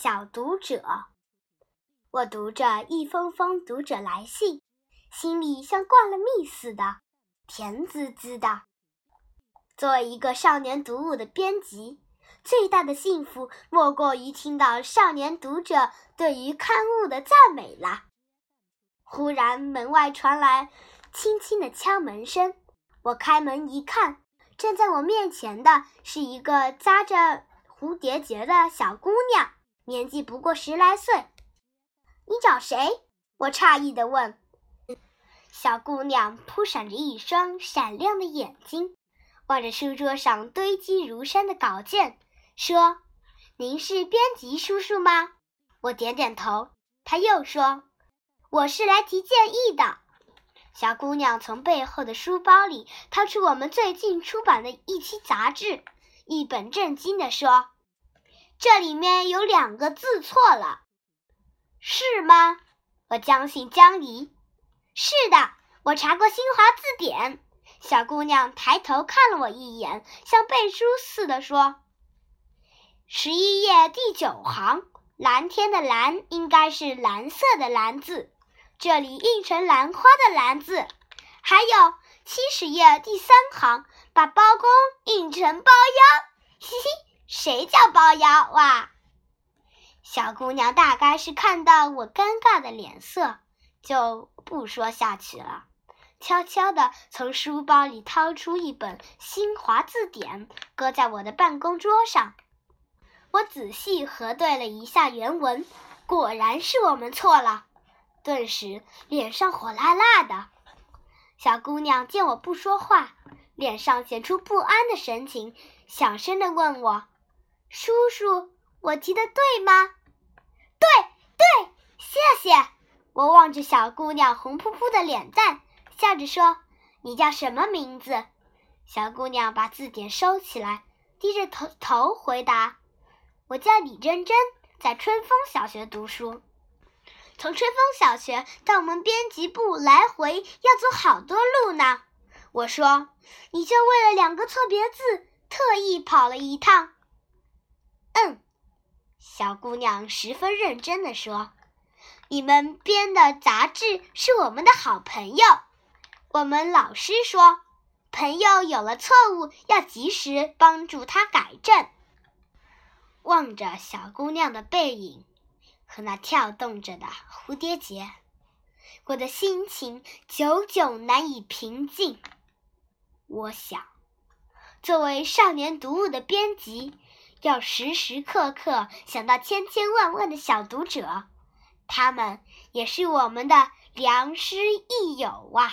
小读者，我读着一封封读者来信，心里像灌了蜜似的，甜滋滋的。作为一个少年读物的编辑，最大的幸福莫过于听到少年读者对于刊物的赞美了。忽然，门外传来轻轻的敲门声。我开门一看，站在我面前的是一个扎着蝴蝶结的小姑娘，年纪不过十来岁。你找谁？我诧异地问。小姑娘扑闪着一双闪亮的眼睛，望着书桌上堆积如山的稿件，说：“您是编辑叔叔吗？”我点点头。她又说：“我是来提建议的。”小姑娘从背后的书包里掏出我们最近出版的一期杂志，一本正经地说：“这里面有两个字错了，是吗？”我将信将疑。“是的，我查过新华字典。”小姑娘抬头看了我一眼，像背书似的说：“十一页第九行，蓝天的蓝应该是蓝色的蓝字。”这里印成兰花的“兰”字，还有七十页第三行，把包公印成包妖。嘻嘻，谁叫包腰哇？小姑娘大概是看到我尴尬的脸色，就不说下去了，悄悄地从书包里掏出一本新华字典，搁在我的办公桌上。我仔细核对了一下原文，果然是我们错了。顿时脸上火辣辣的，小姑娘见我不说话，脸上显出不安的神情，小声的问我：“叔叔，我提的对吗？”“对，对，谢谢。”我望着小姑娘红扑扑的脸蛋，笑着说：“你叫什么名字？”小姑娘把字典收起来，低着头头回答：“我叫李珍珍，在春风小学读书。”从春风小学到我们编辑部来回要走好多路呢。我说：“你就为了两个错别字，特意跑了一趟。”嗯，小姑娘十分认真地说：“你们编的杂志是我们的好朋友。我们老师说，朋友有了错误要及时帮助他改正。”望着小姑娘的背影。和那跳动着的蝴蝶结，我的心情久久难以平静。我想，作为少年读物的编辑，要时时刻刻想到千千万万的小读者，他们也是我们的良师益友啊。